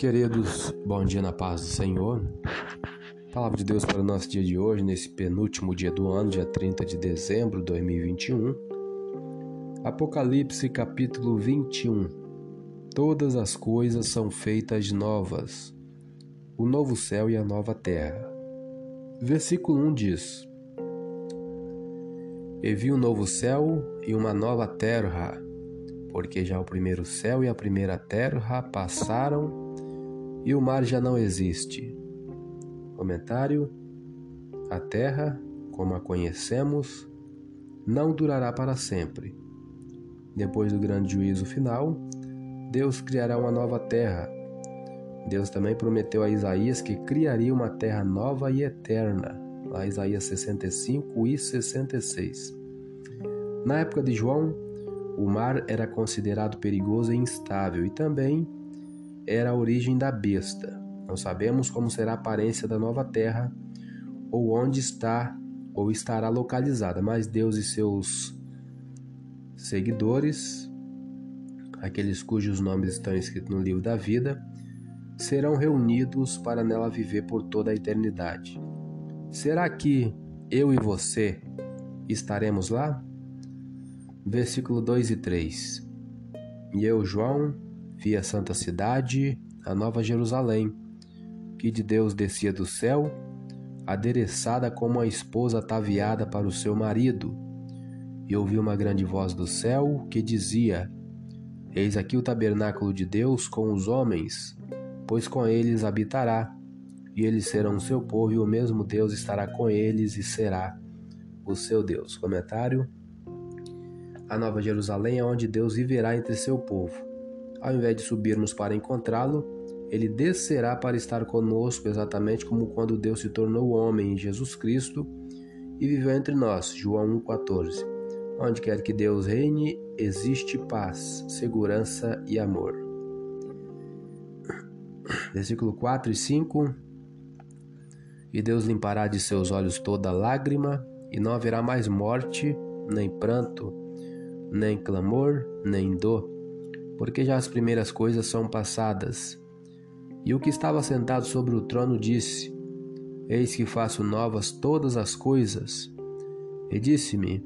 Queridos, bom dia na paz do Senhor. Palavra de Deus para o nosso dia de hoje, nesse penúltimo dia do ano, dia 30 de dezembro de 2021. Apocalipse capítulo 21. Todas as coisas são feitas novas. O novo céu e a nova terra. Versículo 1 diz: E vi um novo céu e uma nova terra, porque já o primeiro céu e a primeira terra passaram e o mar já não existe. Comentário: A terra, como a conhecemos, não durará para sempre. Depois do grande juízo final, Deus criará uma nova terra. Deus também prometeu a Isaías que criaria uma terra nova e eterna. Lá Isaías 65 e 66. Na época de João, o mar era considerado perigoso e instável e também era a origem da besta. Não sabemos como será a aparência da nova terra ou onde está ou estará localizada, mas Deus e seus seguidores, aqueles cujos nomes estão escritos no livro da vida, serão reunidos para nela viver por toda a eternidade. Será que eu e você estaremos lá? Versículo 2 e 3. E eu, João, vi a santa cidade, a nova Jerusalém, que de Deus descia do céu, adereçada como a esposa ataviada para o seu marido. E ouvi uma grande voz do céu que dizia: Eis aqui o tabernáculo de Deus com os homens, pois com eles habitará, e eles serão o seu povo, e o mesmo Deus estará com eles e será o seu Deus. Comentário: A Nova Jerusalém é onde Deus viverá entre seu povo ao invés de subirmos para encontrá-lo, ele descerá para estar conosco, exatamente como quando Deus se tornou homem em Jesus Cristo e viveu entre nós. João 1,14. Onde quer que Deus reine, existe paz, segurança e amor. Versículo 4 e 5. E Deus limpará de seus olhos toda lágrima, e não haverá mais morte, nem pranto, nem clamor, nem dor porque já as primeiras coisas são passadas. E o que estava sentado sobre o trono disse: Eis que faço novas todas as coisas. E disse-me: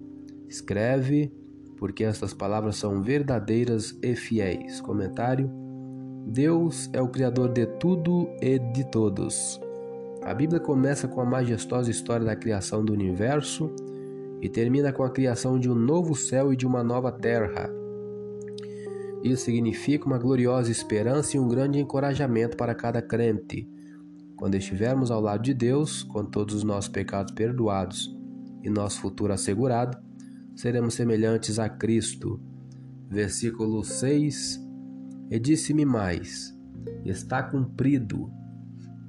Escreve, porque estas palavras são verdadeiras e fiéis. Comentário: Deus é o Criador de tudo e de todos. A Bíblia começa com a majestosa história da criação do universo e termina com a criação de um novo céu e de uma nova terra. Isso significa uma gloriosa esperança e um grande encorajamento para cada crente. Quando estivermos ao lado de Deus, com todos os nossos pecados perdoados e nosso futuro assegurado, seremos semelhantes a Cristo. Versículo 6: E disse-me mais: Está cumprido.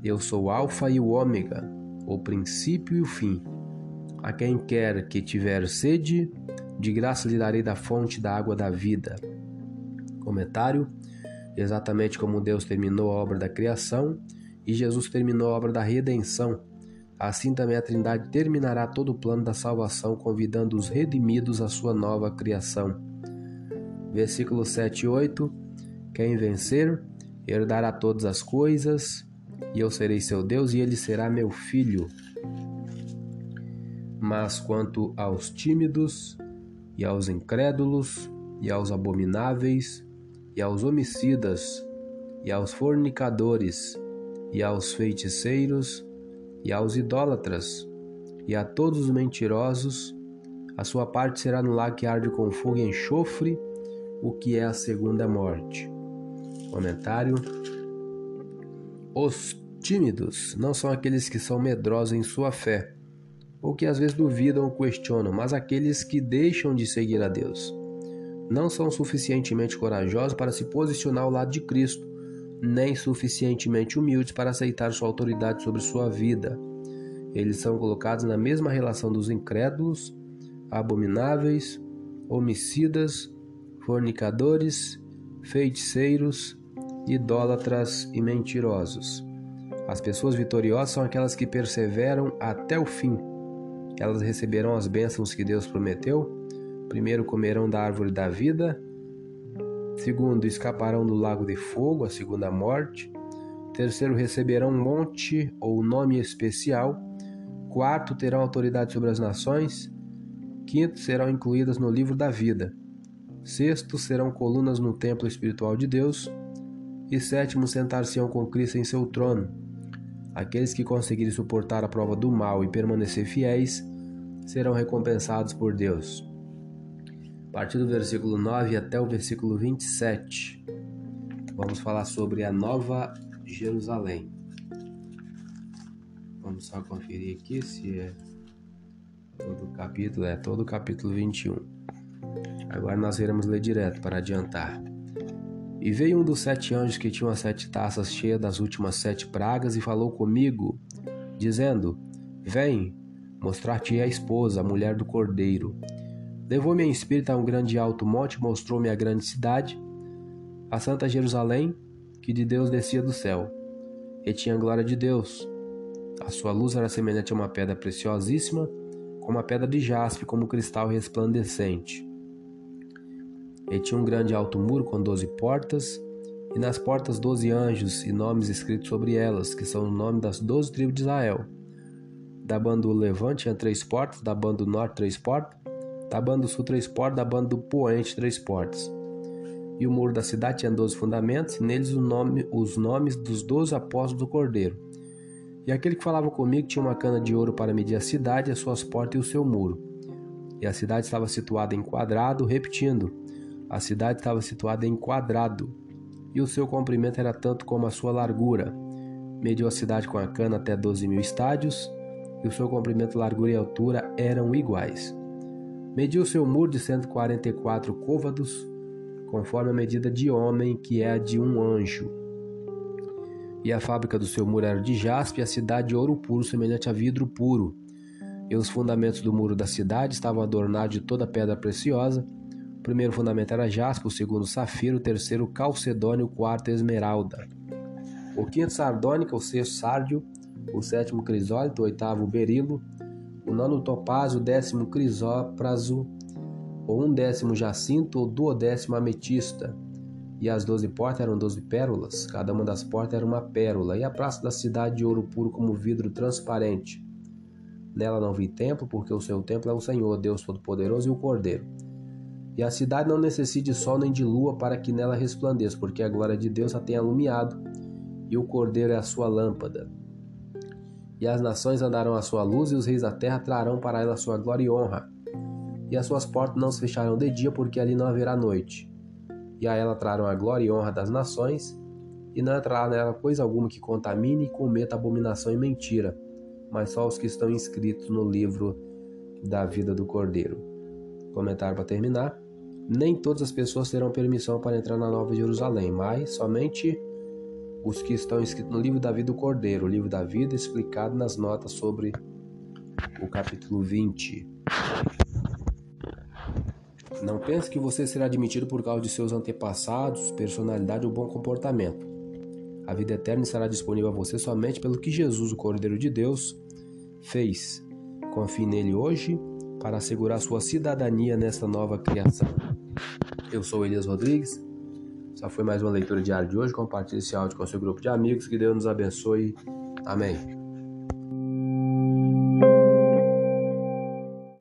Eu sou o Alfa e o Ômega, o princípio e o fim. A quem quer que tiver sede, de graça lhe darei da fonte da água da vida. Comentário: exatamente como Deus terminou a obra da criação e Jesus terminou a obra da redenção, assim também a Trindade terminará todo o plano da salvação, convidando os redimidos à sua nova criação. Versículos 7 e 8: Quem vencer herdará todas as coisas, e eu serei seu Deus, e ele será meu filho. Mas quanto aos tímidos, e aos incrédulos, e aos abomináveis, e aos homicidas, e aos fornicadores, e aos feiticeiros, e aos idólatras, e a todos os mentirosos, a sua parte será no lago que arde com fogo e enxofre, o que é a segunda morte. Comentário: Os tímidos não são aqueles que são medrosos em sua fé, ou que às vezes duvidam ou questionam, mas aqueles que deixam de seguir a Deus não são suficientemente corajosos para se posicionar ao lado de Cristo, nem suficientemente humildes para aceitar sua autoridade sobre sua vida. Eles são colocados na mesma relação dos incrédulos, abomináveis, homicidas, fornicadores, feiticeiros, idólatras e mentirosos. As pessoas vitoriosas são aquelas que perseveram até o fim. Elas receberão as bênçãos que Deus prometeu Primeiro, comerão da árvore da vida. Segundo, escaparão do lago de fogo, a segunda morte. Terceiro, receberão um monte ou nome especial. Quarto, terão autoridade sobre as nações. Quinto, serão incluídas no livro da vida. Sexto, serão colunas no templo espiritual de Deus. E sétimo, sentar-se-ão com Cristo em seu trono. Aqueles que conseguirem suportar a prova do mal e permanecer fiéis serão recompensados por Deus. Partir do versículo 9 até o versículo 27, vamos falar sobre a nova Jerusalém. Vamos só conferir aqui se é todo o capítulo, é todo o capítulo 21. Agora nós iremos ler direto para adiantar. E veio um dos sete anjos que tinha sete taças cheias das últimas sete pragas e falou comigo, dizendo: Vem, mostrar-te a esposa, a mulher do cordeiro. Levou-me em espírito a um grande alto monte, mostrou-me a grande cidade, a santa Jerusalém, que de Deus descia do céu, e tinha a glória de Deus. A sua luz era semelhante a uma pedra preciosíssima, como a pedra de jaspe, como cristal resplandecente. E tinha um grande alto muro com doze portas, e nas portas doze anjos e nomes escritos sobre elas, que são o nome das doze tribos de Israel. Da banda do levante tinha três portas, da banda do norte três portas, da banda do sul três portas, da banda do poente três portas. E o muro da cidade tinha doze fundamentos, e neles nome, os nomes dos doze apóstolos do Cordeiro. E aquele que falava comigo tinha uma cana de ouro para medir a cidade, as suas portas e o seu muro. E a cidade estava situada em quadrado, repetindo, a cidade estava situada em quadrado, e o seu comprimento era tanto como a sua largura. Mediu a cidade com a cana até doze mil estádios, e o seu comprimento, largura e altura eram iguais. Mediu seu muro de 144 côvados, conforme a medida de homem, que é a de um anjo. E a fábrica do seu muro era de jaspe, e a cidade de ouro puro, semelhante a vidro puro. E os fundamentos do muro da cidade estavam adornados de toda pedra preciosa. O primeiro fundamento era jaspe, o segundo safiro, o terceiro calcedônio, o quarto esmeralda. O quinto sardônica, o sexto sárdio, o sétimo crisólito, o oitavo berilo, o nono topázio, o décimo crisópraso, ou um décimo jacinto ou duodécimo ametista. E as doze portas eram doze pérolas, cada uma das portas era uma pérola, e a praça da cidade de ouro puro como vidro transparente. Nela não vi templo, porque o seu templo é o Senhor, Deus Todo-Poderoso e o Cordeiro. E a cidade não necessita de sol nem de lua para que nela resplandeça, porque a glória de Deus a tem alumiado, e o Cordeiro é a sua lâmpada. E as nações andarão à sua luz, e os reis da terra trarão para ela sua glória e honra e as suas portas não se fecharão de dia, porque ali não haverá noite. E a ela trarão a glória e honra das nações, e não entrará nela coisa alguma que contamine e cometa abominação e mentira, mas só os que estão inscritos no livro da vida do Cordeiro. Comentário para terminar. Nem todas as pessoas terão permissão para entrar na Nova Jerusalém, mas somente os que estão inscritos no livro da vida do Cordeiro, o livro da vida explicado nas notas sobre o capítulo 20. Não pense que você será admitido por causa de seus antepassados, personalidade ou bom comportamento. A vida eterna estará disponível a você somente pelo que Jesus, o Cordeiro de Deus, fez. Confie nele hoje para assegurar sua cidadania nesta nova criação. Eu sou Elias Rodrigues. Essa foi mais uma leitura diária de hoje. Compartilhe esse áudio com seu grupo de amigos. Que Deus nos abençoe. Amém.